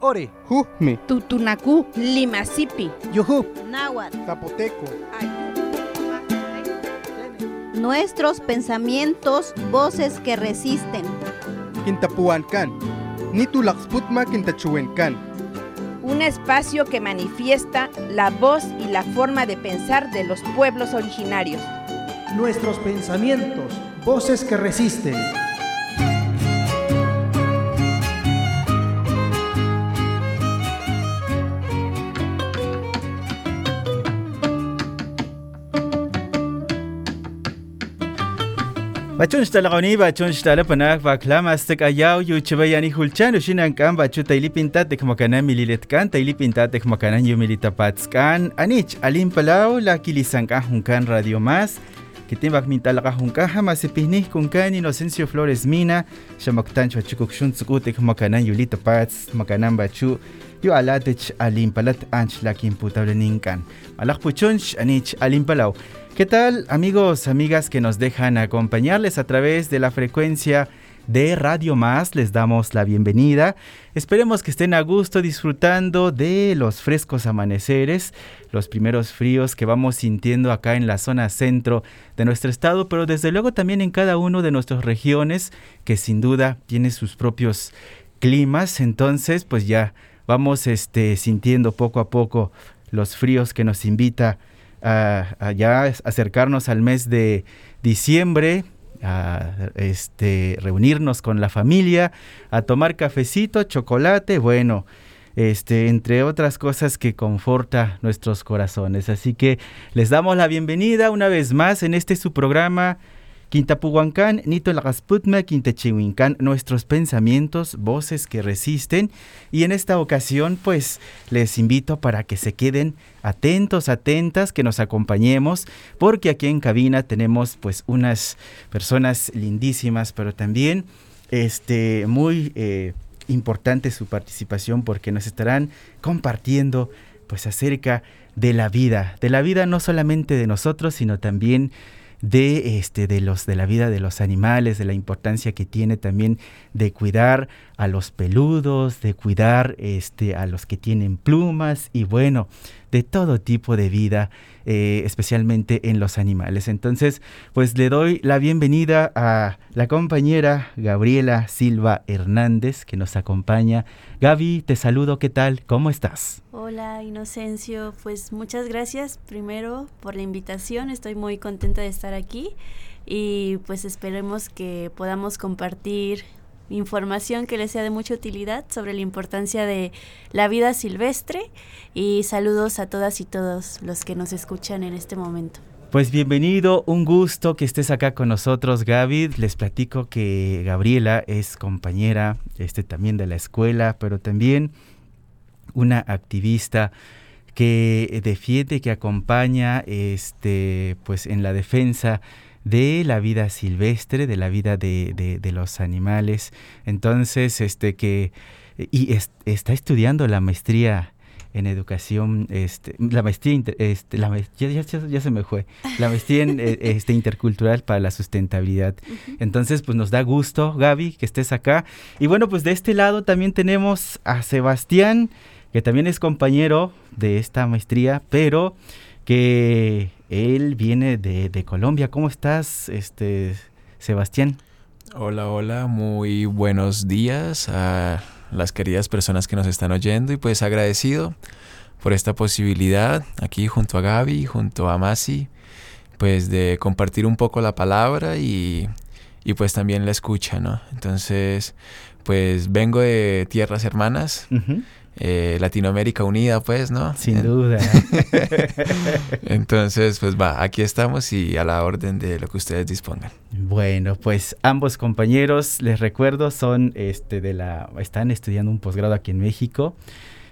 Ore, Jujme, Tutunacú, Limasipi, Yujup, Náhuatl. Zapoteco, Nuestros pensamientos, voces que resisten. Quintapuancan, Nitulaxputma Quintachuencan, un espacio que manifiesta la voz y la forma de pensar de los pueblos originarios. nuestros pensamientos, voces que resisten. Bachunstala koni bachunstala panak baklam aztec ayaw yuchibayani hulchano shinankan bachuta ilipintatek makanan mililetkan ta ilipintatek makanan yumilitapatzkan anich alimpalau lakilisankan junkan radio más kitimbak mintalaka junkan jamasipihnih kunkan Inocencio Flores Mina. Xamaktan chuachukuk xuntzukutek makanan yulitapatz makanan bachu. Yu alatech alimpalat anch lakimputable ninkan malakpuchunch anich alin alimpalau ¿Qué tal amigos, amigas que nos dejan acompañarles a través de la frecuencia de Radio Más? Les damos la bienvenida. Esperemos que estén a gusto disfrutando de los frescos amaneceres, los primeros fríos que vamos sintiendo acá en la zona centro de nuestro estado, pero desde luego también en cada una de nuestras regiones que sin duda tiene sus propios climas. Entonces, pues ya vamos este, sintiendo poco a poco los fríos que nos invita a ya acercarnos al mes de diciembre, a este, reunirnos con la familia, a tomar cafecito, chocolate, bueno, este, entre otras cosas que conforta nuestros corazones. Así que les damos la bienvenida una vez más en este su programa Quintapuhuancán, Nito Lagasputma, Quintechihuincán, nuestros pensamientos, voces que resisten. Y en esta ocasión, pues les invito para que se queden atentos, atentas, que nos acompañemos, porque aquí en cabina tenemos pues unas personas lindísimas, pero también este, muy eh, importante su participación porque nos estarán compartiendo pues acerca de la vida, de la vida no solamente de nosotros, sino también de este de los de la vida de los animales, de la importancia que tiene también de cuidar a los peludos, de cuidar este a los que tienen plumas y bueno, de todo tipo de vida, eh, especialmente en los animales. Entonces, pues le doy la bienvenida a la compañera Gabriela Silva Hernández que nos acompaña. Gaby, te saludo, ¿qué tal? ¿Cómo estás? Hola Inocencio, pues muchas gracias primero por la invitación, estoy muy contenta de estar aquí y pues esperemos que podamos compartir información que les sea de mucha utilidad sobre la importancia de la vida silvestre y saludos a todas y todos los que nos escuchan en este momento. Pues bienvenido, un gusto que estés acá con nosotros, Gaby. Les platico que Gabriela es compañera este, también de la escuela, pero también una activista que defiende, que acompaña este, pues, en la defensa de la vida silvestre, de la vida de, de, de los animales. Entonces, este que y es, está estudiando la maestría en educación, este, la maestría, este, la ya, ya, ya, se me fue, la maestría en, este, intercultural para la sustentabilidad. Uh -huh. Entonces, pues nos da gusto, Gaby, que estés acá. Y bueno, pues de este lado también tenemos a Sebastián, que también es compañero de esta maestría, pero que él viene de, de Colombia. ¿Cómo estás, este, Sebastián? Hola, hola, muy buenos días a las queridas personas que nos están oyendo y pues agradecido por esta posibilidad aquí junto a Gaby, junto a Masi, pues de compartir un poco la palabra y, y pues también la escucha, ¿no? Entonces, pues vengo de tierras hermanas. Uh -huh. Eh, Latinoamérica unida, pues, ¿no? Sin duda. Entonces, pues va, aquí estamos y a la orden de lo que ustedes dispongan. Bueno, pues ambos compañeros, les recuerdo, son este de la, están estudiando un posgrado aquí en México.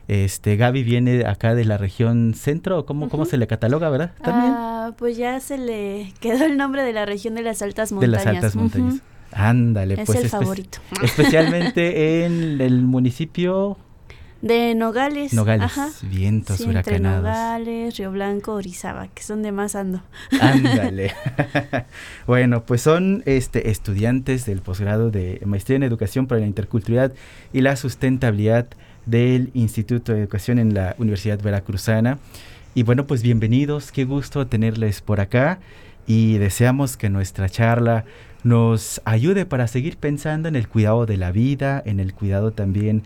Este, Gaby viene acá de la región centro, ¿cómo, uh -huh. ¿cómo se le cataloga, verdad? ¿También? Ah, pues ya se le quedó el nombre de la región de las altas montañas. De las altas montañas. Uh -huh. Ándale, es pues el favorito. especialmente en el municipio De Nogales. Nogales, Ajá. vientos Sí, entre huracanados. Nogales, Río Blanco, Orizaba, que son de más ando. Ándale. bueno, pues son este, estudiantes del posgrado de Maestría en Educación para la Interculturalidad y la Sustentabilidad del Instituto de Educación en la Universidad Veracruzana. Y bueno, pues bienvenidos, qué gusto tenerles por acá y deseamos que nuestra charla nos ayude para seguir pensando en el cuidado de la vida, en el cuidado también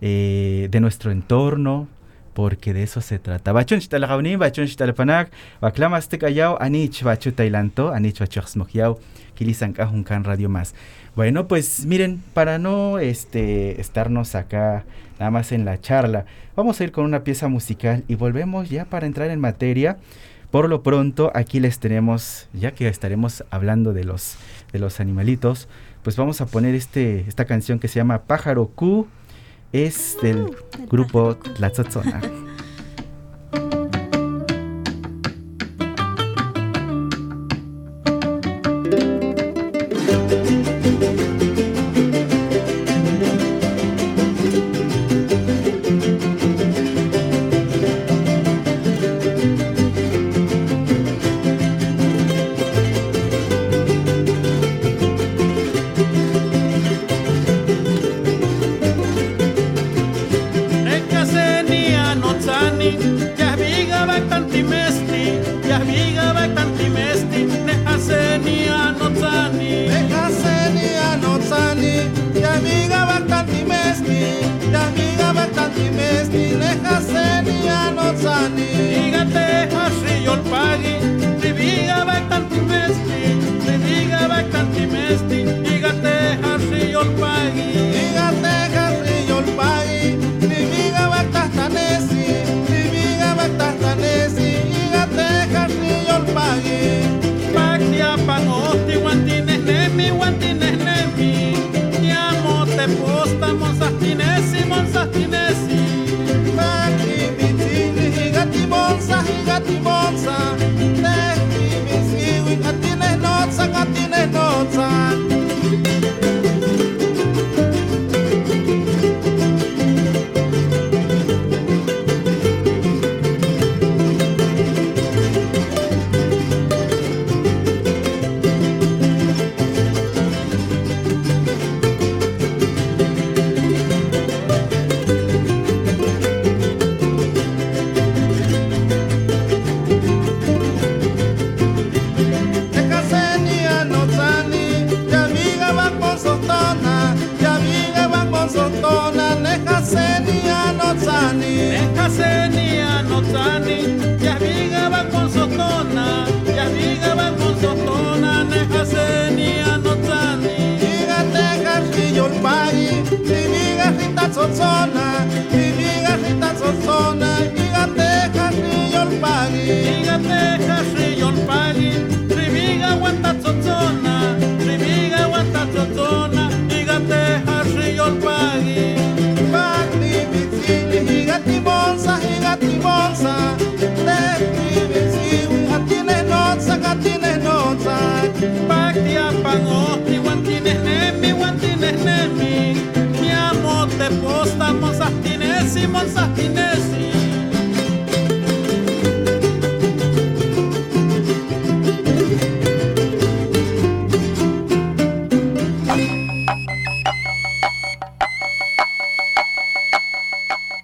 eh, de nuestro entorno, porque de eso se trata. Bachun xtalagawni, bachun xtalapanak, baklamas tekayao, anich bachu tailanto, anich bachoxmojiao, kilisan kahunkan radio más. Bueno, pues miren, para no este, estarnos acá nada más en la charla, vamos a ir con una pieza musical y volvemos ya para entrar en materia. Por lo pronto, aquí les tenemos, ya que estaremos hablando de los, de los animalitos, pues vamos a poner este, esta canción que se llama Pájaro Q, es del el grupo pájaro Q.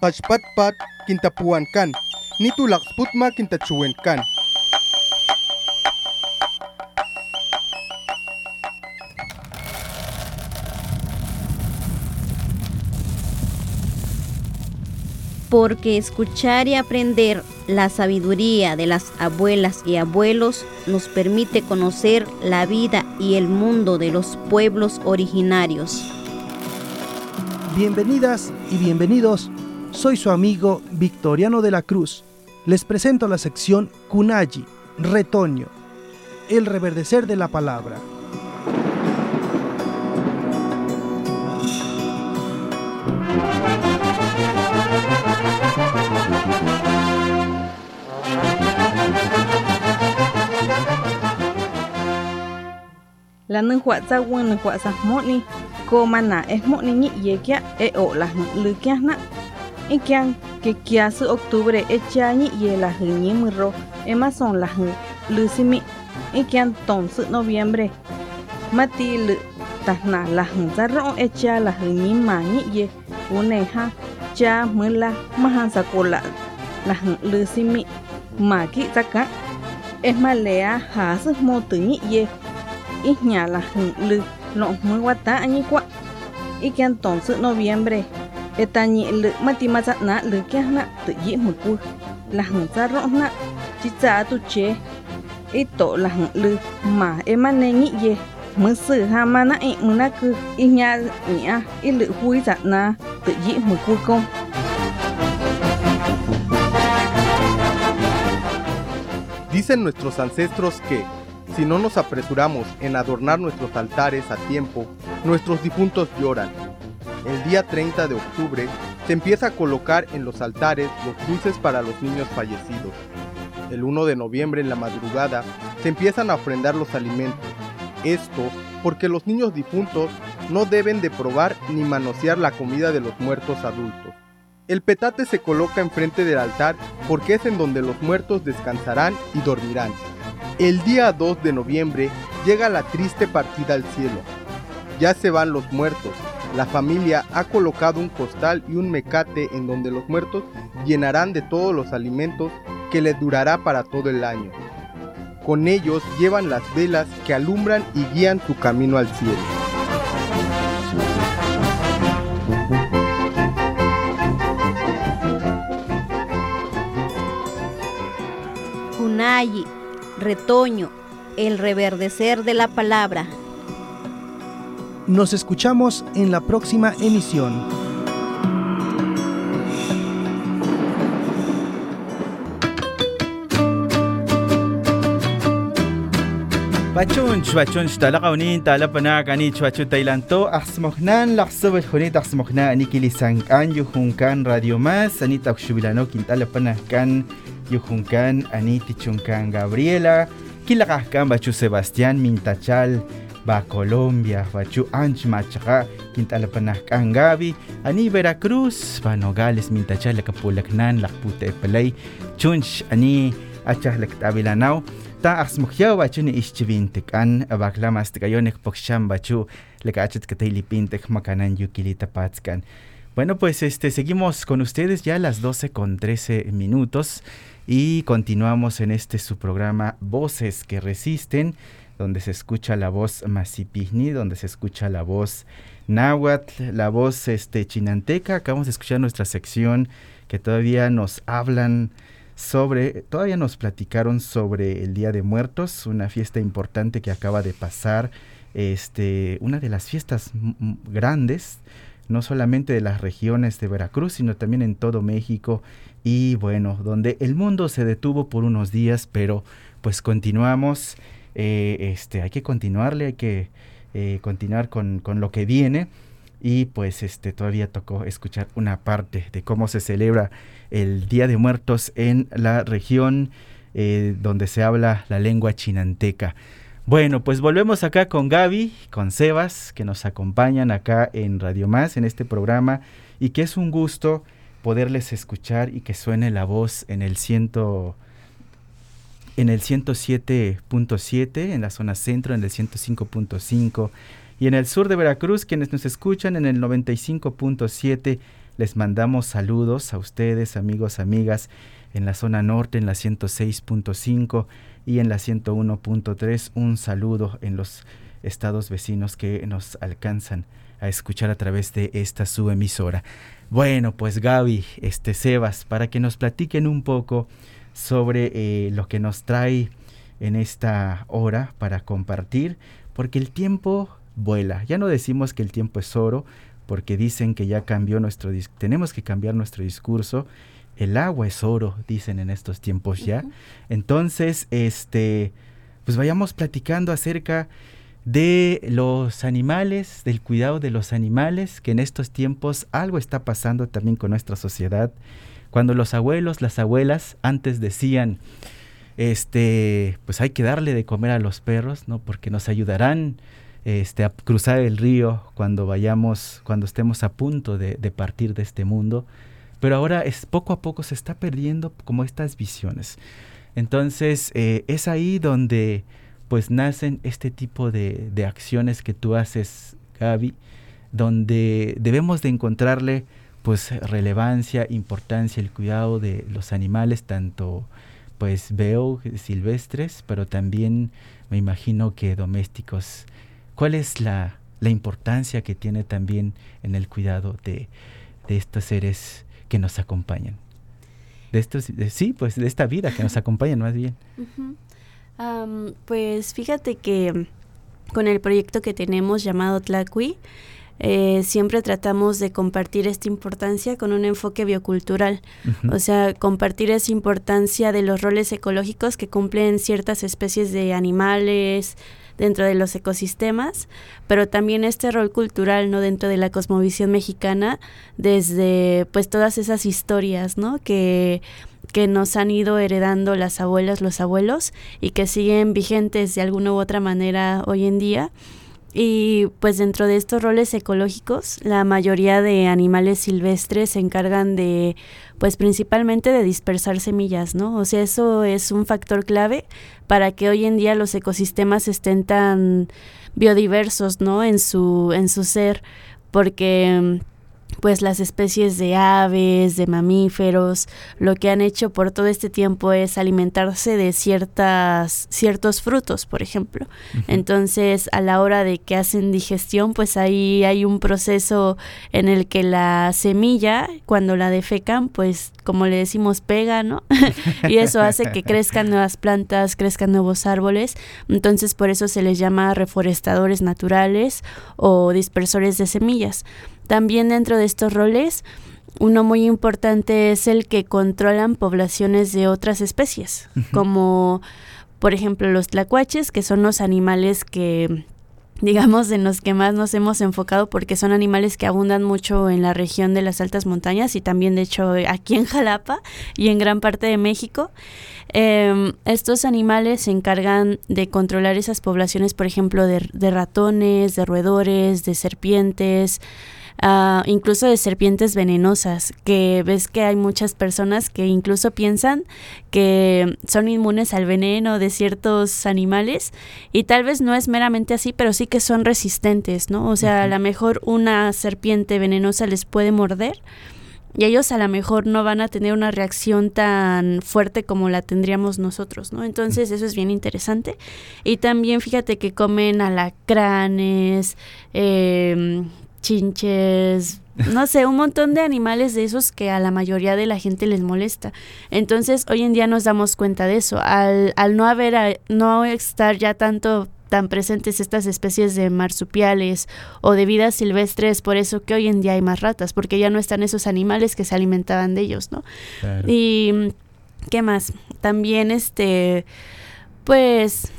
Pachpatpat. Nitulak sputma. Porque escuchar y aprender la sabiduría de las abuelas y abuelos nos permite conocer la vida y el mundo de los pueblos originarios. Bienvenidas y bienvenidos. Soy su amigo Victoriano de la Cruz. Les presento la sección Kunayi, Retoño, el reverdecer de la palabra. la nâng họa ra quân họa ra mốt ni cô mà nà e mốt ni nhị ye e lư kia nạ Ikian que kiasu octubre echañi y la hñi muro emason la lusimi ikian tonsu noviembre mati lu tahna la zarro echa la hñi mañi ye uneja cha mula mahan sakola la lusimi maki zaka es malea hasu motuñi ye ihña la lu lo muy wata añi kwa ikian tonsu noviembre Dicen nuestros ancestros que, si no nos apresuramos en adornar nuestros altares a tiempo, nuestros difuntos lloran el día 30 de octubre, se empieza a colocar en los altares los dulces para los niños fallecidos. El 1 de noviembre en la madrugada se empiezan a ofrendar los alimentos. Esto porque los niños difuntos no deben de probar ni manosear la comida de los muertos adultos. El petate se coloca enfrente del altar porque es en donde los muertos descansarán y dormirán. El día 2 de noviembre llega la triste partida al cielo. Ya se van los muertos, la familia ha colocado un costal y un mecate en donde los muertos llenarán de todos los alimentos que les durará para todo el año. Con ellos llevan las velas que alumbran y guían su camino al cielo. Kunayi, retoño, el reverdecer de la palabra. Nos escuchamos en la próxima emisión. Bachun bachun talaqawnin talapanak ani chuachu tailanto axsmojnan laxsobel junit axsmojna ani kilisankan yujunkan radio más ani taxubilano kintalapanakan yujunkan ani tichunkan Gabriela kilaqajkan bachu Sebastián Mintachal ba Colombia bachu anch machaqa kintalapanakan Gabi ani Veracruz ba Nogales Mintachal lakapulaknan lakpute pelay chunch ani achah laktabilanaw ta axmukyaw bachu ni ischibintekan abaklamas tikayonek poksham bachu lekachet katailipintek makanan yukilita patzkan. Bueno, pues este seguimos con ustedes ya a las 12 con 13 minutos y continuamos en este su programa Voces que resisten, donde se escucha la voz masipihni, donde se escucha la voz náhuatl, la voz este chinanteca. Acabamos de escuchar nuestra sección que todavía nos hablan sobre, todavía nos platicaron sobre el Día de Muertos, una fiesta importante que acaba de pasar, este, una de las fiestas grandes, no solamente de las regiones de Veracruz, sino también en todo México y bueno, donde el mundo se detuvo por unos días, pero pues continuamos, eh, este, hay que continuarle, hay que eh, continuar con, con lo que viene y pues este todavía tocó escuchar una parte de cómo se celebra el Día de Muertos en la región eh, donde se habla la lengua chinanteca. Bueno, pues volvemos acá con Gaby, con Sebas, que nos acompañan acá en Radio Más, en este programa, y que es un gusto poderles escuchar y que suene la voz en el ciento en el 107.7, en la zona centro, en el 105.5 y en el sur de Veracruz, quienes nos escuchan en el 95.7, les mandamos saludos a ustedes, amigos, amigas, en la zona norte, en la 106.5 y en la 101.3. Un saludo en los estados vecinos que nos alcanzan a escuchar a través de esta su emisora. Bueno, pues Gaby, este Sebas, para que nos platiquen un poco sobre eh, lo que nos trae en esta hora para compartir, porque el tiempo vuela. Ya no decimos que el tiempo es oro, porque dicen que ya cambió nuestro tenemos que cambiar nuestro discurso. El agua es oro, dicen en estos tiempos ya. Entonces, este, pues vayamos platicando acerca de los animales, del cuidado de los animales, que en estos tiempos algo está pasando también con nuestra sociedad. Cuando los abuelos, las abuelas antes decían, este, pues hay que darle de comer a los perros, ¿no? Porque nos ayudarán este, a cruzar el río cuando vayamos, cuando estemos a punto de, partir de este mundo. pero ahora es poco a poco se está perdiendo como estas visiones. Entonces eh, es ahí donde pues nacen este tipo de, de acciones que tú haces, Gaby, donde debemos de encontrarle pues relevancia, importancia, el cuidado de los animales, tanto pues veo silvestres, pero también me imagino que domésticos. ¿Cuál es la, la importancia que tiene también en el cuidado de, de estos seres que nos acompañan? De estos, de- sí, pues de esta vida que nos acompañan más bien. Pues fíjate que con el proyecto que tenemos llamado Tlacui, eh, siempre tratamos de compartir esta importancia con un enfoque biocultural. O sea, compartir esa importancia de los roles ecológicos que cumplen ciertas especies de animales dentro de los ecosistemas, pero también este rol cultural, ¿no? Dentro de la cosmovisión mexicana, desde pues todas esas historias, ¿no? Que que nos han ido heredando las abuelas, los abuelos y que siguen vigentes de alguna u otra manera hoy en día. Y pues dentro de estos roles ecológicos, la mayoría de animales silvestres se encargan de, pues principalmente de dispersar semillas, ¿no? O sea, eso es un factor clave para que hoy en día los ecosistemas estén tan biodiversos, ¿no? En su, en su ser, porque pues las especies de aves, de mamíferos, lo que han hecho por todo este tiempo es alimentarse de ciertas ciertos frutos, por ejemplo. Entonces, a la hora de que hacen digestión, pues ahí hay un proceso en el que la semilla, cuando la defecan, pues como le decimos, pega, ¿no? y eso hace que crezcan nuevas plantas, crezcan nuevos árboles. Entonces, por eso se les llama reforestadores naturales o dispersores de semillas. También dentro de estos roles, uno muy importante es el que controlan poblaciones de otras especies, como por ejemplo los tlacuaches, que son los animales que digamos en los que más nos hemos enfocado porque son animales que abundan mucho en la región de las altas montañas y también de hecho aquí en Jalapa y en gran parte de México. Eh, estos animales se encargan de controlar esas poblaciones, por ejemplo, de, de ratones, de roedores, de serpientes, Uh, incluso de serpientes venenosas, que ves que hay muchas personas que incluso piensan que son inmunes al veneno de ciertos animales y tal vez no es meramente así, pero sí que son resistentes, ¿no? O sea, a lo mejor una serpiente venenosa les puede morder y ellos a lo mejor no van a tener una reacción tan fuerte como la tendríamos nosotros, ¿no? Entonces eso es bien interesante. Y también fíjate que comen alacranes, eh, chinches, no sé, un montón de animales de esos que a la mayoría de la gente les molesta. Entonces, hoy en día nos damos cuenta de eso. Al, al no haber, a, no estar ya tanto tan presentes estas especies de marsupiales o de vidas silvestres, por eso que hoy en día hay más ratas, porque ya no están esos animales que se alimentaban de ellos, ¿no? Claro. Y ¿qué más? También este pues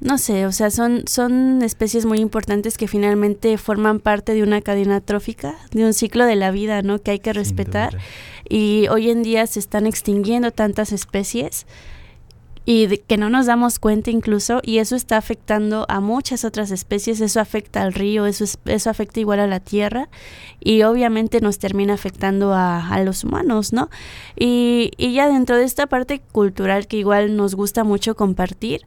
no sé, o sea, son, son especies muy importantes que finalmente forman parte de una cadena trófica, de un ciclo de la vida, ¿no? Que hay que respetar. Y hoy en día se están extinguiendo tantas especies y de, que no nos damos cuenta incluso, y eso está afectando a muchas otras especies, eso afecta al río, eso, es, eso afecta igual a la tierra, y obviamente nos termina afectando a, a los humanos, ¿no? Y, y ya dentro de esta parte cultural que igual nos gusta mucho compartir,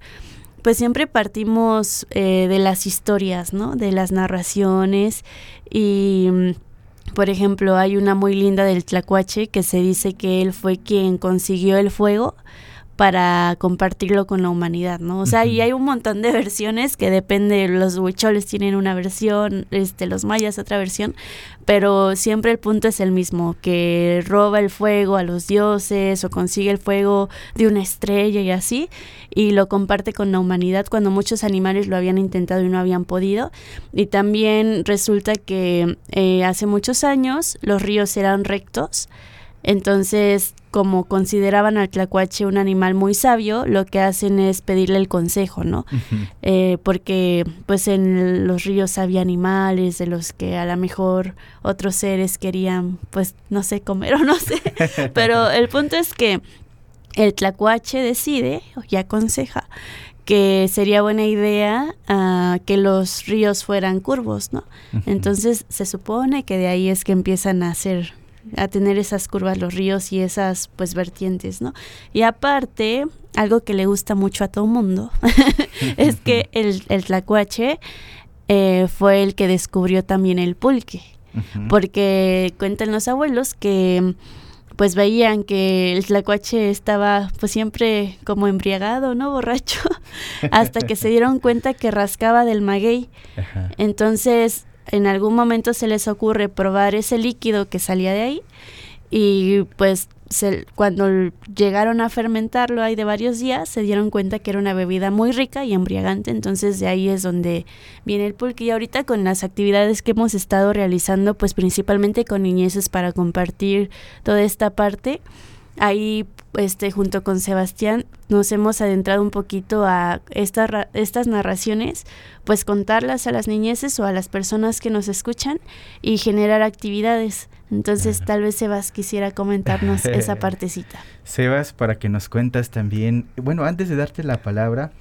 pues siempre partimos eh, de las historias, ¿no? De las narraciones y, por ejemplo, hay una muy linda del Tlacuache que se dice que él fue quien consiguió el fuego para compartirlo con la humanidad, ¿no? O sea, uh -huh. y hay un montón de versiones que depende, los huicholes tienen una versión, este, los mayas otra versión, pero siempre el punto es el mismo, que roba el fuego a los dioses o consigue el fuego de una estrella y así, y lo comparte con la humanidad cuando muchos animales lo habían intentado y no habían podido. Y también resulta que eh, hace muchos años los ríos eran rectos, entonces, como consideraban al tlacuache un animal muy sabio, lo que hacen es pedirle el consejo, ¿no? Uh -huh. eh, porque pues en los ríos había animales de los que a lo mejor otros seres querían, pues, no sé, comer o no sé. Pero el punto es que el tlacuache decide y aconseja que sería buena idea uh, que los ríos fueran curvos, ¿no? Uh -huh. Entonces se supone que de ahí es que empiezan a hacer a tener esas curvas los ríos y esas pues vertientes, ¿no? Y aparte, algo que le gusta mucho a todo mundo es que el, el tlacuache eh, fue el que descubrió también el pulque, porque cuentan los abuelos que pues veían que el tlacuache estaba pues siempre como embriagado, ¿no? Borracho, hasta que se dieron cuenta que rascaba del maguey. Entonces, en algún momento se les ocurre probar ese líquido que salía de ahí y pues cuando llegaron a fermentarlo ahí de varios días, se dieron cuenta que era una bebida muy rica y embriagante, entonces de ahí es donde viene el pulque. Y ahorita con las actividades que hemos estado realizando, pues principalmente con niñeces para compartir toda esta parte, ahí este junto con Sebastián nos hemos adentrado un poquito a estas estas narraciones, pues contarlas a las niñeces o a las personas que nos escuchan y generar actividades. Entonces, tal vez Sebas quisiera comentarnos esa partecita. Sebas, para que nos cuentas también, bueno, antes de darte la palabra,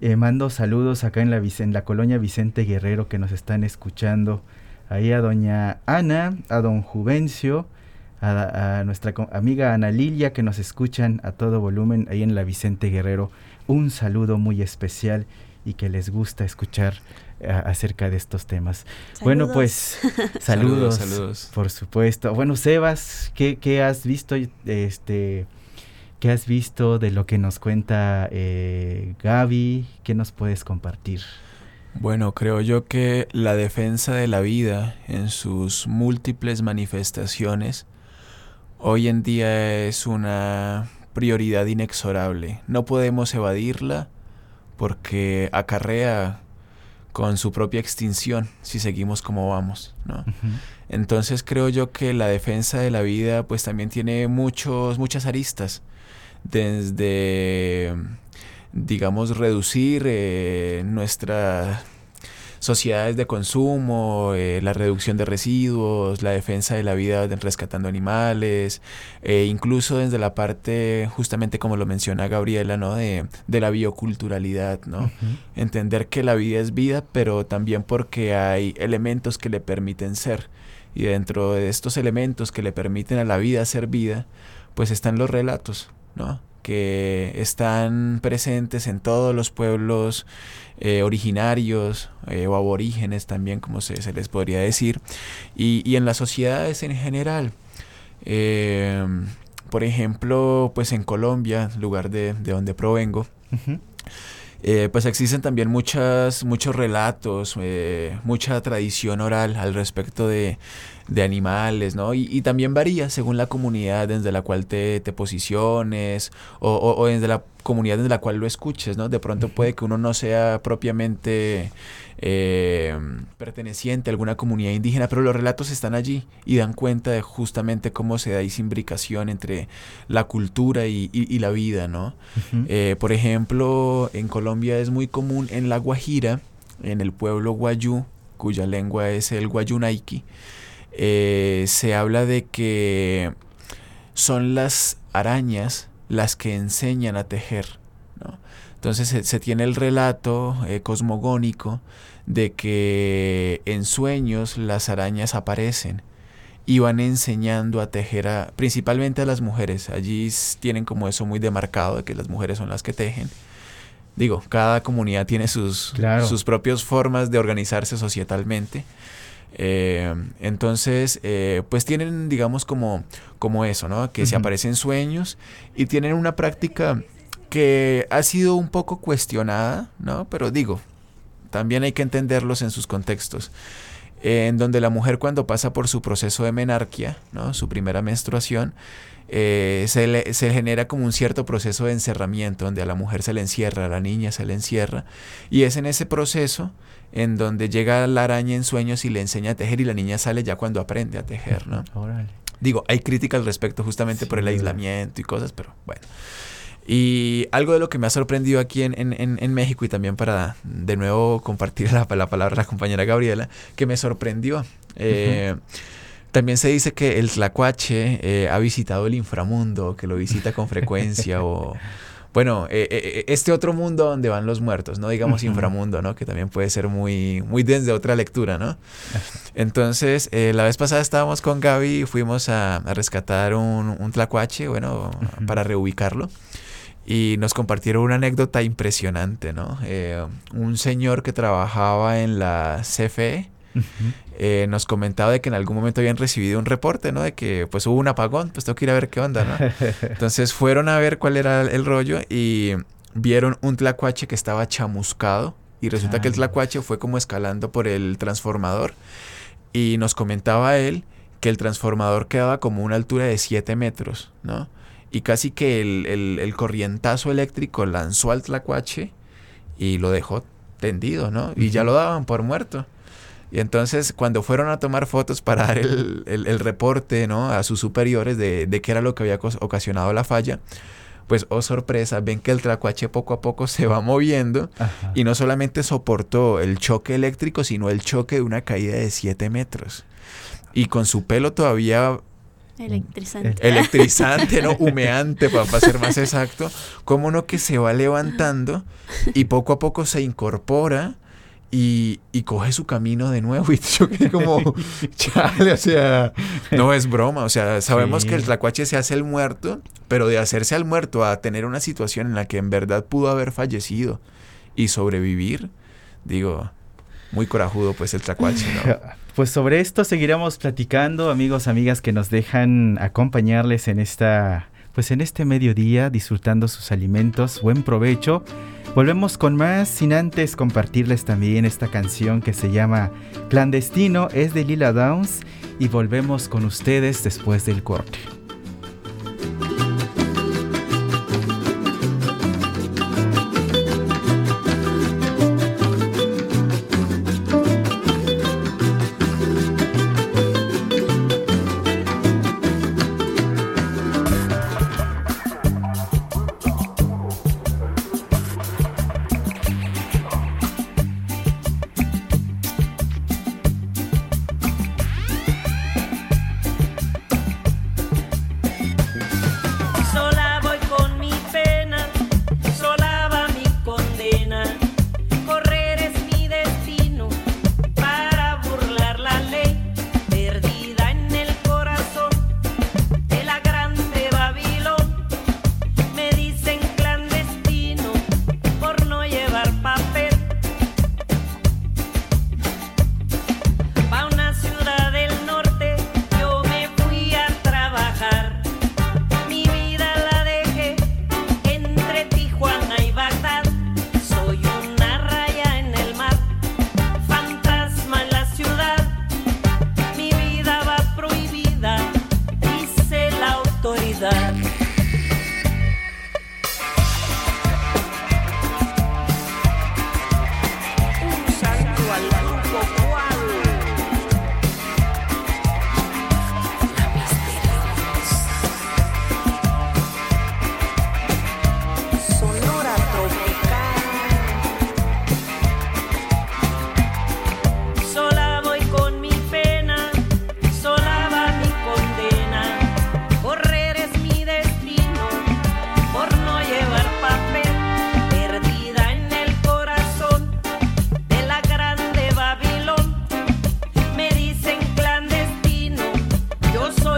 eh, mando saludos acá en la, en la colonia Vicente Guerrero que nos están escuchando. Ahí a doña Ana, a don Juvencio, a, nuestra amiga Ana Lilia que nos escuchan a todo volumen ahí en la Vicente Guerrero. Un saludo muy especial y que les gusta escuchar acerca de estos temas. Bueno, pues saludos, saludos, por supuesto. Bueno, Sebas, ¿qué, ¿qué, has visto? Este, ¿Qué has visto de lo que nos cuenta eh, Gaby? ¿Qué nos puedes compartir? Bueno, creo yo que la defensa de la vida en sus múltiples manifestaciones hoy en día es una prioridad inexorable. No podemos evadirla porque acarrea con su propia extinción si seguimos como vamos, ¿no? Entonces creo yo que la defensa de la vida pues también tiene muchos, muchas aristas, desde digamos reducir eh, nuestra sociedades de consumo, eh, la reducción de residuos, la defensa de la vida rescatando animales, eh, incluso desde la parte, justamente como lo menciona Gabriela, ¿no? de, de la bioculturalidad, ¿no? Entender que la vida es vida, pero también porque hay elementos que le permiten ser. Y dentro de estos elementos que le permiten a la vida ser vida, pues están los relatos, ¿no? que están presentes en todos los pueblos eh, originarios eh, o aborígenes también, como se, les podría decir, y, en las sociedades en general. Eh, por ejemplo, pues en Colombia, lugar de, donde provengo, pues existen también muchas, muchos relatos, mucha tradición oral al respecto de, de animales, ¿no? Y, también varía según la comunidad desde la cual te, te posiciones o, o, desde la comunidad desde la cual lo escuches, ¿no? De pronto puede que uno no sea propiamente eh, perteneciente a alguna comunidad indígena, pero los relatos están allí y dan cuenta de justamente cómo se da esa imbricación entre la cultura y, la vida, ¿no? Eh, por ejemplo, en Colombia es muy común en La Guajira, en el pueblo guayú, cuya lengua es el guayunaiki, eh, se habla de que son las arañas las que enseñan a tejer. Entonces se, tiene el relato eh, cosmogónico de que en sueños las arañas aparecen y van enseñando a tejer a, principalmente a las mujeres. Allí tienen como eso muy demarcado de que las mujeres son las que tejen. Digo, cada comunidad tiene sus, sus propias formas de organizarse societalmente. Eh, entonces, eh, pues tienen, digamos, como, como eso, ¿no? Que se aparecen sueños y tienen una práctica que ha sido un poco cuestionada, ¿no? Pero digo, también hay que entenderlos en sus contextos. en donde la mujer cuando pasa por su proceso de menarquia, ¿no? Su primera menstruación, eh, se, se, genera como un cierto proceso de encerramiento, donde a la mujer se le encierra, a la niña se le encierra, y es en ese proceso en donde llega la araña en sueños y le enseña a tejer y la niña sale ya cuando aprende a tejer, ¿no? Digo, hay críticas al respecto justamente por el aislamiento y cosas, pero bueno. Y algo de lo que me ha sorprendido aquí en, en, México y también para de nuevo compartir la, la palabra la compañera Gabriela, que me sorprendió. Eh, también se dice que el tlacuache eh, ha visitado el inframundo, que lo visita con frecuencia o bueno, eh, eh, este otro mundo donde van los muertos, no digamos inframundo, ¿no? Que también puede ser muy, muy desde otra lectura, ¿no? Entonces, eh, la vez pasada estábamos con Gaby y fuimos a, a rescatar un, un tlacuache, bueno, para reubicarlo. Y nos compartieron una anécdota impresionante, ¿no? Eh, un señor que trabajaba en la CFE, eh, nos comentaba de que en algún momento habían recibido un reporte, ¿no? De que pues hubo un apagón, pues tengo que ir a ver qué onda, ¿no? Entonces fueron a ver cuál era el rollo y vieron un tlacuache que estaba chamuscado y resulta que el tlacuache fue como escalando por el transformador y nos comentaba él que el transformador quedaba como a una altura de 7 metros, ¿no? Y casi que el, el, el corrientazo eléctrico lanzó al tlacuache y lo dejó tendido, ¿no? Y ya lo daban por muerto. Y entonces cuando fueron a tomar fotos para dar el, el- el reporte ¿no? a sus superiores de, de qué era lo que había ocasionado la falla, pues oh sorpresa, ven que el tlacuache poco a poco se va moviendo Ajá. y no solamente soportó el choque eléctrico, sino el choque de una caída de 7 metros. Y con su pelo todavía Electrizante. electrizante, ¿no? Humeante, para ser más exacto. Como no que se va levantando y poco a poco se incorpora y, y coge su camino de nuevo. Y yo quedé como, chale, o sea, no es broma. O sea, sabemos Sí. que el tlacuache se hace el muerto, pero de hacerse al muerto a tener una situación en la que en verdad pudo haber fallecido y sobrevivir, digo, muy corajudo pues el tlacuache, ¿no? Pues sobre esto seguiremos platicando, amigos, amigas que nos dejan acompañarles en esta pues en este mediodía disfrutando sus alimentos. Buen provecho. Volvemos con más sin antes compartirles también esta canción que se llama Clandestino, es de Lila Downs y volvemos con ustedes después del corte.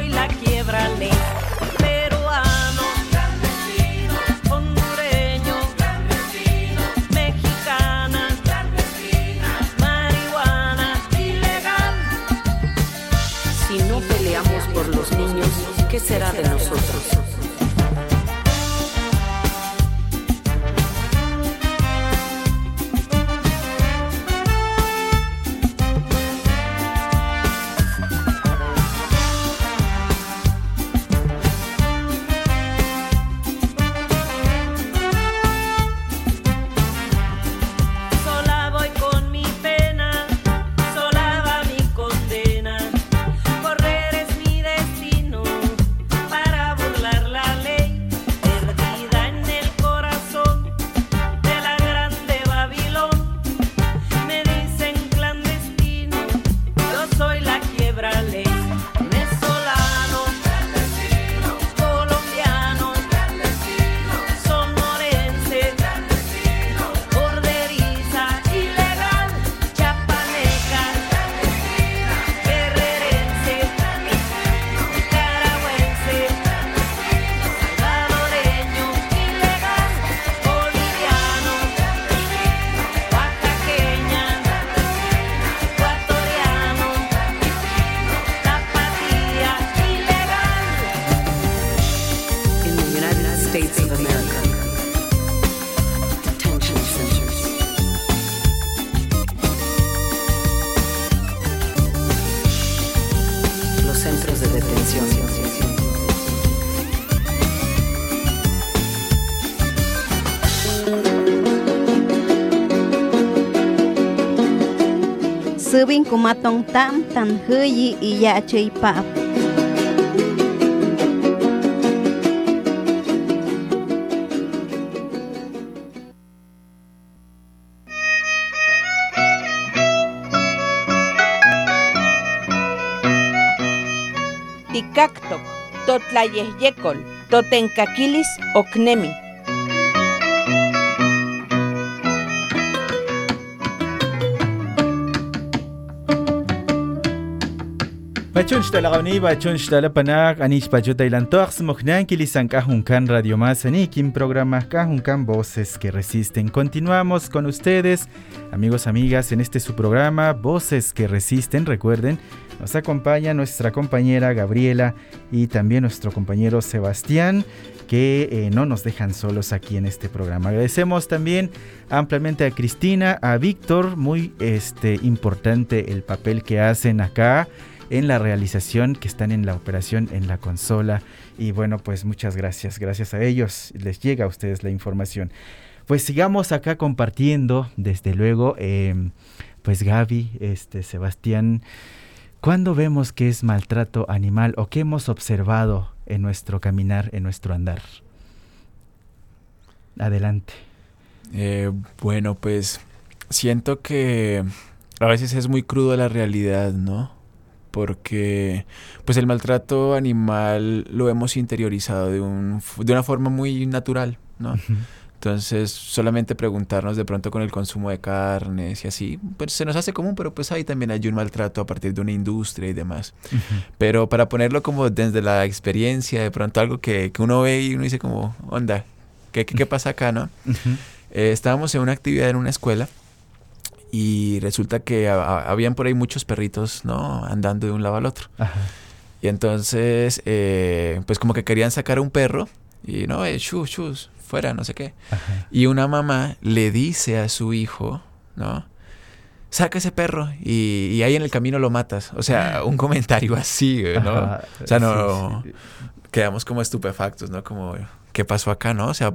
Soy la quiebra. Peruanos, clandestinos, hondureños, clandestinos, mexicanas, clandestinas, marihuana, ilegal. Si no peleamos por los niños, ¿qué será de nosotros? Kumatong tam tan huyi y ya pap. Ticactoc, totlayehyecol, totencaquilis ocnemi. Bachun xtalaqawni bachun xtalapanak anich pachuta ilantoaq smoknan kilisan kahunkan Radio Más ani kim programa kahunkan Voces que Resisten. Continuamos con ustedes, amigos, amigas, en este su programa Voces que Resisten. Recuerden, nos acompaña nuestra compañera Gabriela y también nuestro compañero Sebastián que eh, no nos dejan solos aquí en este programa. Agradecemos también ampliamente a Cristina, a Víctor, muy este, importante el papel que hacen acá en la realización, que están en la operación, en la consola. Y bueno, pues muchas gracias. Gracias a ellos les llega a ustedes la información. Pues sigamos acá compartiendo, desde luego, eh, pues Gaby, este, Sebastián, ¿cuándo vemos que es maltrato animal o qué hemos observado en nuestro caminar, en nuestro andar? Adelante. Eh, bueno, pues siento que a veces es muy crudo la realidad, ¿no? Porque pues el maltrato animal lo hemos interiorizado de, un, de una forma muy natural, ¿no? Entonces, solamente preguntarnos de pronto con el consumo de carnes y así, pues se nos hace común, pero pues ahí también hay un maltrato a partir de una industria y demás. Pero para ponerlo como desde la experiencia, de pronto algo que, que uno ve y uno dice como, onda, ¿qué, qué, qué pasa acá, no? Eh, estábamos en una actividad en una escuela y resulta que a- a- habían por ahí muchos perritos, ¿no? Andando de un lado al otro. Y entonces, eh, pues como que querían sacar a un perro y no, eh, shus, shus, fuera, no sé qué. Y una mamá le dice a su hijo, ¿no? Saca ese perro y, y ahí en el camino lo matas. O sea, un comentario así, ¿no? Ajá, O sea, no... sí. Quedamos como estupefactos, ¿no? Como, ¿qué pasó acá, no? O sea,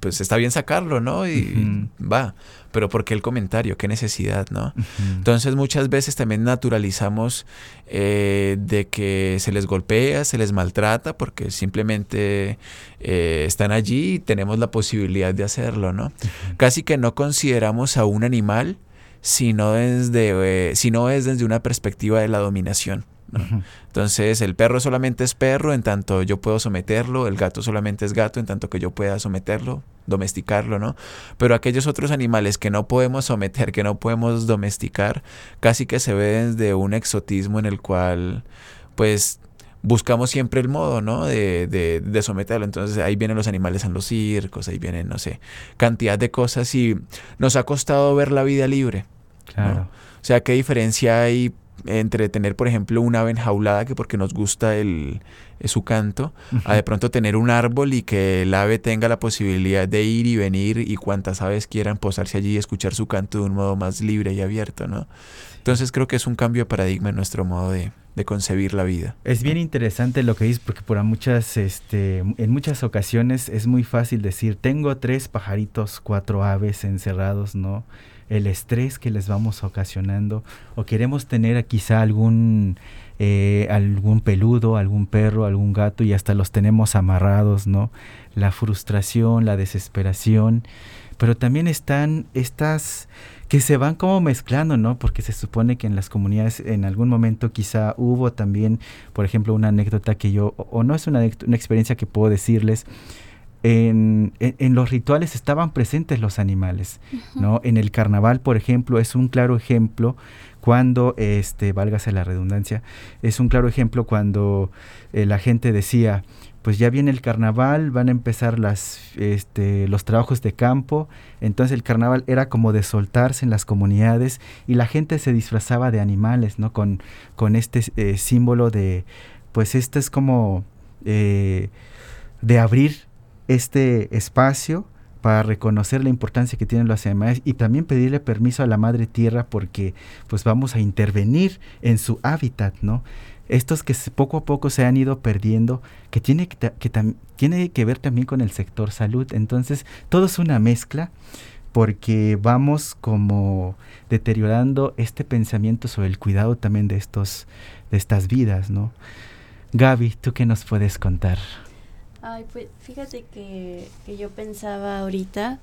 pues está bien sacarlo, ¿no? Y va. Pero ¿por qué el comentario? ¿Qué necesidad, no? Entonces muchas veces también naturalizamos eh, de que se les golpea, se les maltrata, porque simplemente eh, están allí y tenemos la posibilidad de hacerlo, ¿no? Casi que no consideramos a un animal sino desde, eh, sino es desde una perspectiva de la dominación. ¿No? Entonces el perro solamente es perro en tanto yo puedo someterlo, el gato solamente es gato en tanto que yo pueda someterlo, domesticarlo, ¿no? Pero aquellos otros animales que no podemos someter, que no podemos domesticar, casi que se ve desde un exotismo en el cual pues buscamos siempre el modo, ¿no? De, de, de someterlo. Entonces ahí vienen los animales en los circos, ahí vienen, no sé, cantidad de cosas y nos ha costado ver la vida libre. ¿no? Claro. O sea, ¿qué diferencia hay entre tener, por ejemplo, un ave enjaulada que porque nos gusta el, eh, su canto, a de pronto tener un árbol y que el ave tenga la posibilidad de ir y venir y cuantas aves quieran posarse allí y escuchar su canto de un modo más libre y abierto, ¿no? Entonces creo que es un cambio de paradigma en nuestro modo de, de concebir la vida. Es bien interesante lo que dices porque por muchas, este, en muchas ocasiones es muy fácil decir, tengo tres pajaritos, cuatro aves encerrados, ¿no? El estrés que les vamos ocasionando o queremos tener quizá algún, eh, algún peludo, algún perro, algún gato y hasta los tenemos amarrados, ¿no? La frustración, la desesperación, pero también están estas que se van como mezclando, ¿no? Porque se supone que en las comunidades en algún momento quizá hubo también, por ejemplo, una anécdota que yo, o, no es una, una experiencia que puedo decirles, en, en, en los rituales estaban presentes los animales, ¿no? En el carnaval, por ejemplo, es un claro ejemplo cuando, este, válgase la redundancia, es un claro ejemplo cuando eh, la gente decía, pues ya viene el carnaval, van a empezar las, este, los trabajos de campo, entonces el carnaval era como de soltarse en las comunidades y la gente se disfrazaba de animales, ¿no? Con, con este eh, símbolo de, pues este es como eh, de abrir este espacio para reconocer la importancia que tienen los animales y también pedirle permiso a la madre tierra porque pues vamos a intervenir en su hábitat, ¿no? Estos que poco a poco se han ido perdiendo, que tiene que, que tiene que ver también con el sector salud. Entonces, todo es una mezcla, porque vamos como deteriorando este pensamiento sobre el cuidado también de estos de estas vidas, ¿no? Gaby, ¿tú qué nos puedes contar? Ay, pues fíjate que, que yo pensaba ahorita,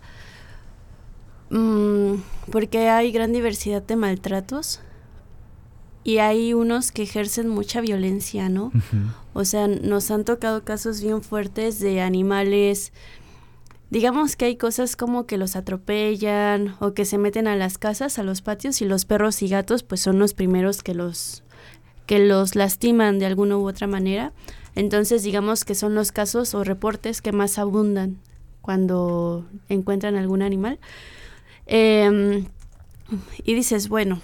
mm, porque hay gran diversidad de maltratos y hay unos que ejercen mucha violencia, ¿no? O sea, nos han tocado casos bien fuertes de animales. Digamos que hay cosas como que los atropellan o que se meten a las casas, a los patios y los perros y gatos pues son los primeros que los que los lastiman de alguna u otra manera. Entonces, digamos que son los casos o reportes que más abundan cuando encuentran algún animal. Em, y dices, bueno,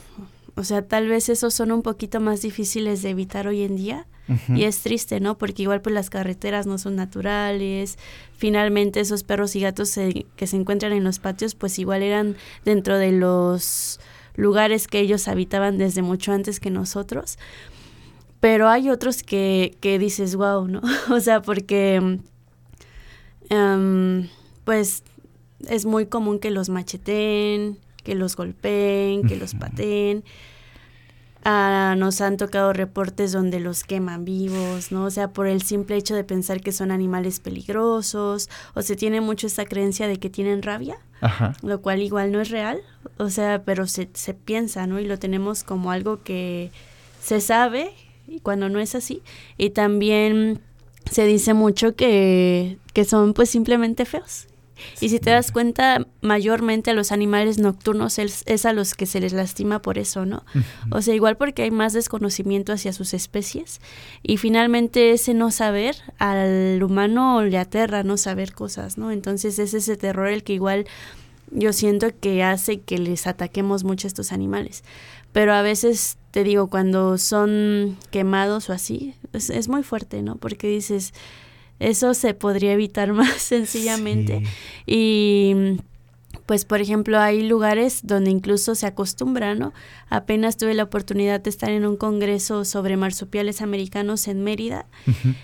o sea, tal vez esos son un poquito más difíciles de evitar hoy en día. Y es triste, ¿no? Porque igual pues las carreteras no son naturales. Finalmente esos perros y gatos que se encuentran en los patios pues igual eran dentro de los lugares que ellos habitaban desde mucho antes que nosotros. Pero hay otros que, que dices, wow, ¿no? o sea, porque em, pues es muy común que los macheten, que los golpeen, que los pateen. Ah, nos han tocado reportes donde los queman vivos, ¿no? O sea, por el simple hecho de pensar que son animales peligrosos, o se tiene mucho esta creencia de que tienen rabia, lo cual igual no es real, o sea, pero se, se piensa, ¿no? Y lo tenemos como algo que se sabe y cuando no es así. Y también se dice mucho que, que son pues simplemente feos y si te das cuenta, mayormente a los animales nocturnos es, a los que se les lastima por eso, ¿no? O sea, igual porque hay más desconocimiento hacia sus especies. Y finalmente ese no saber al humano le aterra no saber cosas, ¿no? Entonces es ese terror el que igual yo siento que hace que les ataquemos mucho a estos animales. Pero a veces, te digo, cuando son quemados o así, es, es muy fuerte, ¿no? Porque dices eso se podría evitar más sencillamente. Y pues por ejemplo hay lugares donde incluso se acostumbra, ¿no? Apenas tuve la oportunidad de estar en un congreso sobre marsupiales americanos en Mérida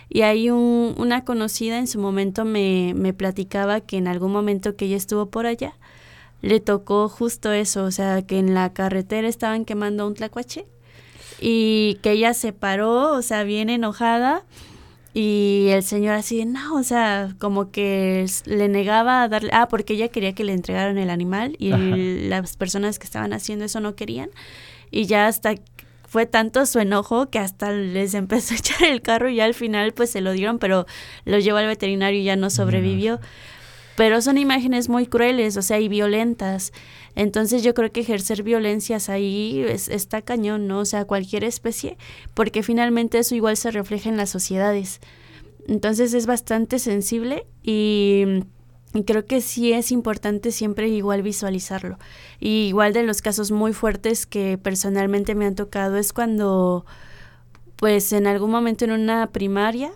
y hay un, una conocida en su momento me, me platicaba que en algún momento que ella estuvo por allá le tocó justo eso, o sea que en la carretera estaban quemando un tlacuache y que ella se paró, o sea, bien enojada y el señor así, no, o sea, como que le negaba a darle, ah, porque ella quería que le entregaran el animal y las personas que estaban haciendo eso no querían. Y ya hasta fue tanto su enojo que hasta les empezó a echar el carro y ya al final pues se lo dieron, pero lo llevó al veterinario y ya no sobrevivió. Pero son imágenes muy crueles, o sea, y violentas. Entonces yo creo que ejercer violencias ahí está cañón, ¿no? O sea, cualquier especie, porque finalmente eso igual se refleja en las sociedades. Entonces es bastante sensible y, creo que sí es importante siempre igual visualizarlo. Y igual de los casos muy fuertes que personalmente me han tocado es cuando, pues en algún momento en una primaria,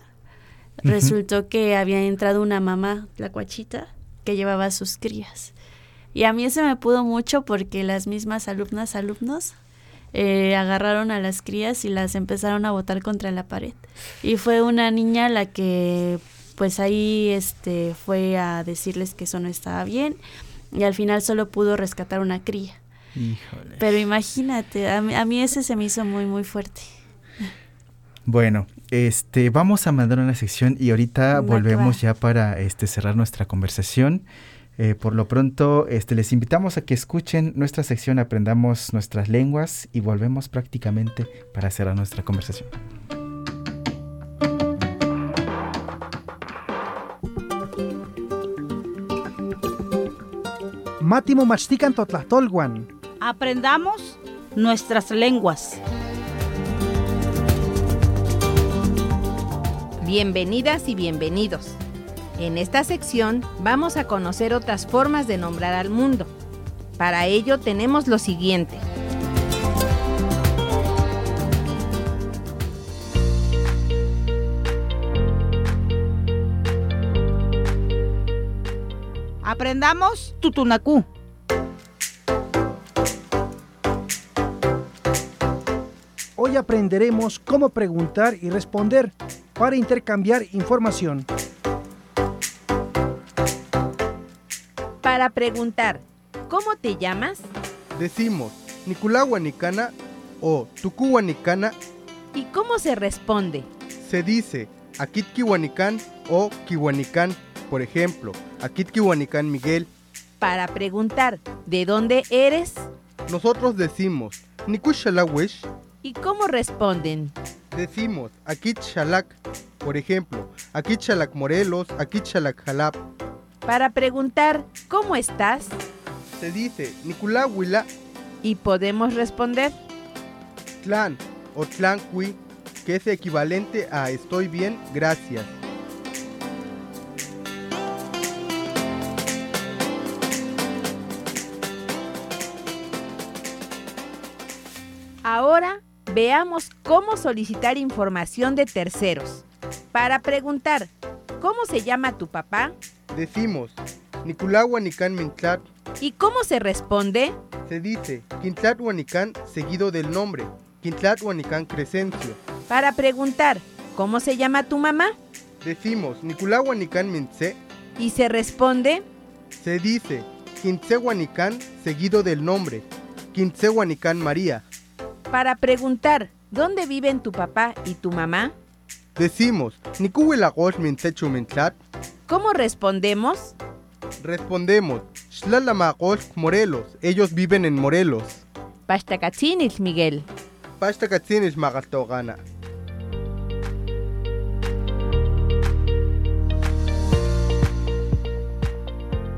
resultó que había entrado una mamá, la cuachita, que llevaba a sus crías. Y a mí se me pudo mucho porque las mismas alumnas, alumnos, eh, agarraron a las crías y las empezaron a botar contra la pared. Y fue una niña la que pues ahí este fue a decirles que eso no estaba bien y al final solo pudo rescatar una cría. Pero imagínate, a mí, ese se me hizo muy muy fuerte. Bueno, este vamos a mandar una sección y ahorita volvemos ya para este cerrar nuestra conversación. Eh, por lo pronto, este, les invitamos a que escuchen nuestra sección Aprendamos nuestras lenguas y volvemos prácticamente para cerrar nuestra conversación. Mátimo Mastican Tolguan. Aprendamos nuestras lenguas. Bienvenidas y bienvenidos. En esta sección vamos a conocer otras formas de nombrar al mundo. Para ello tenemos lo siguiente. Aprendamos tutunacú. Hoy aprenderemos cómo preguntar y responder para intercambiar información. Para preguntar, ¿Cómo te llamas? Decimos Nikulahuanicana o Tucuhuanicana. ¿Y cómo se responde? Se dice Akitkihuanicán o Kihuanicán. Por ejemplo, Akitkihuanicán Miguel. Para preguntar, ¿de dónde eres? Nosotros decimos Nikushalawish. ¿Y cómo responden? Decimos Akit Shalak. Por ejemplo, Akit Shalak Morelos, Akit Shalak Jalap. Para preguntar, ¿cómo estás? Se dice Nikulahuila ¿Y podemos responder? Tlan o Tlancui, que es equivalente a estoy bien, gracias. Ahora veamos cómo solicitar información de terceros. Para preguntar, ¿cómo se llama tu papá? Decimos Nikulahuanicán Mintlat. ¿Y cómo se responde? Se dice Quintlathuanicán seguido del nombre, Quintlathuanicán Crescencio. Para preguntar, ¿cómo se llama tu mamá? Decimos Nikulahuanicán Mintse. ¿Y se responde? Se dice Quintzehuanicán seguido del nombre, Quintzehuanicán María. Para preguntar, ¿dónde viven tu papá y tu mamá? Decimos. ¿Cómo respondemos? Respondemos Morelos. Ellos viven en Morelos. Pastacatzinish, Miguel. Pastacatzinish Magaltogana.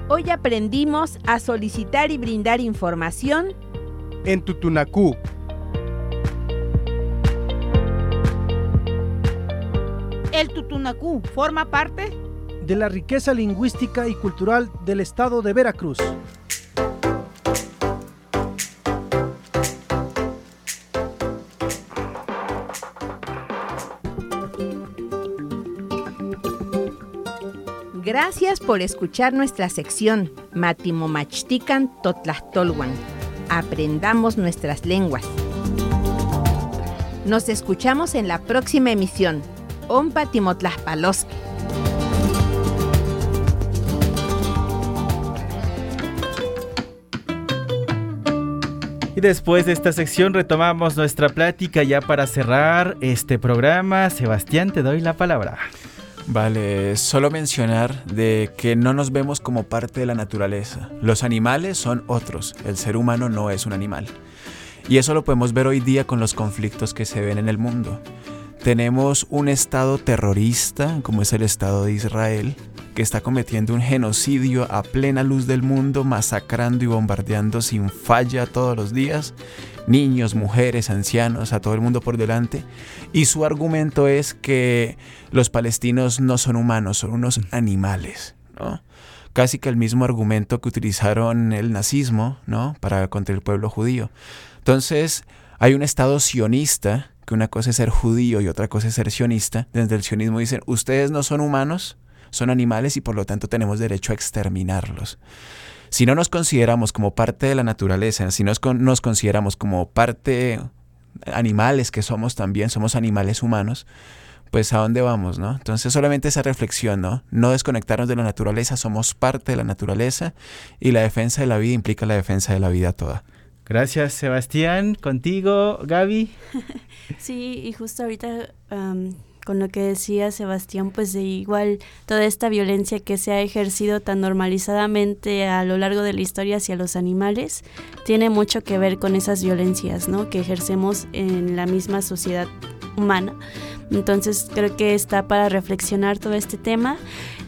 Hoy aprendimos a solicitar y brindar información En Tutunacú. Forma parte de la riqueza lingüística y cultural del estado de Veracruz. Gracias por escuchar nuestra sección Matimomachtican Totlachtolwan. Aprendamos nuestras lenguas. Nos escuchamos en la próxima emisión. Ompa Timotlaspaloski. Y después de esta sección retomamos nuestra plática ya para cerrar este programa. Sebastián, te doy la palabra. Vale, solo mencionar de que no nos vemos como parte de la naturaleza. Los animales son otros, el ser humano no es un animal. Y eso lo podemos ver hoy día con los conflictos que se ven en el mundo. Tenemos un estado terrorista, como es el Estado de Israel, que está cometiendo un genocidio a plena luz del mundo, masacrando y bombardeando sin falla todos los días, niños, mujeres, ancianos, a todo el mundo por delante. Y su argumento es que los palestinos no son humanos, son unos animales, ¿no? Casi que el mismo argumento que utilizaron el nazismo, ¿no? Para contra el pueblo judío. Entonces, hay un Estado sionista, que una cosa es ser judío y otra cosa es ser sionista. Desde el sionismo dicen, ustedes no son humanos, son animales y por lo tanto tenemos derecho a exterminarlos. Si no nos consideramos como parte de la naturaleza, si con- nos consideramos como parte animales que somos también, somos animales humanos, pues a dónde vamos, ¿no? Entonces solamente esa reflexión, ¿no? No desconectarnos de la naturaleza, somos parte de la naturaleza y la defensa de la vida implica la defensa de la vida toda. Gracias, Sebastián. Contigo, Gaby. Sí, y justo ahorita am, con lo que decía Sebastián, pues de igual toda esta violencia que se ha ejercido tan normalizadamente a lo largo de la historia hacia los animales, tiene mucho que ver con esas violencias, ¿no? Que ejercemos en la misma sociedad humana. Entonces creo que está para reflexionar todo este tema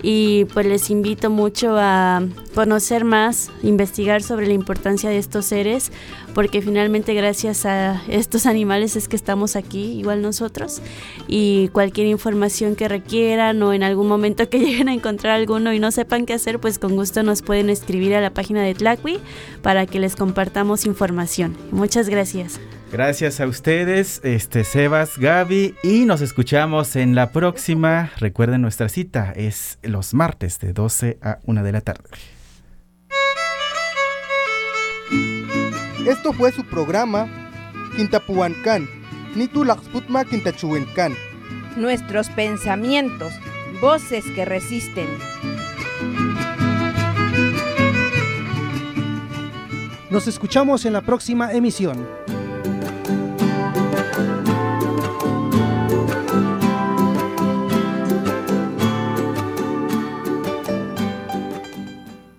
y pues les invito mucho a conocer más, investigar sobre la importancia de estos seres, porque finalmente gracias a estos animales es que estamos aquí, igual nosotros, y cualquier información que requieran o en algún momento que lleguen a encontrar alguno y no sepan qué hacer, pues con gusto nos pueden escribir a la página de Tlacui para que les compartamos información. Muchas gracias. Gracias a ustedes, este Sebas, Gaby, y nos escuchamos en la próxima. Recuerden nuestra cita, es los martes de 12 a 1 de la tarde. Esto fue su programa Quintapuancán, Nitulaxputma Quintachuencán. Nuestros pensamientos, voces que resisten. Nos escuchamos en la próxima emisión.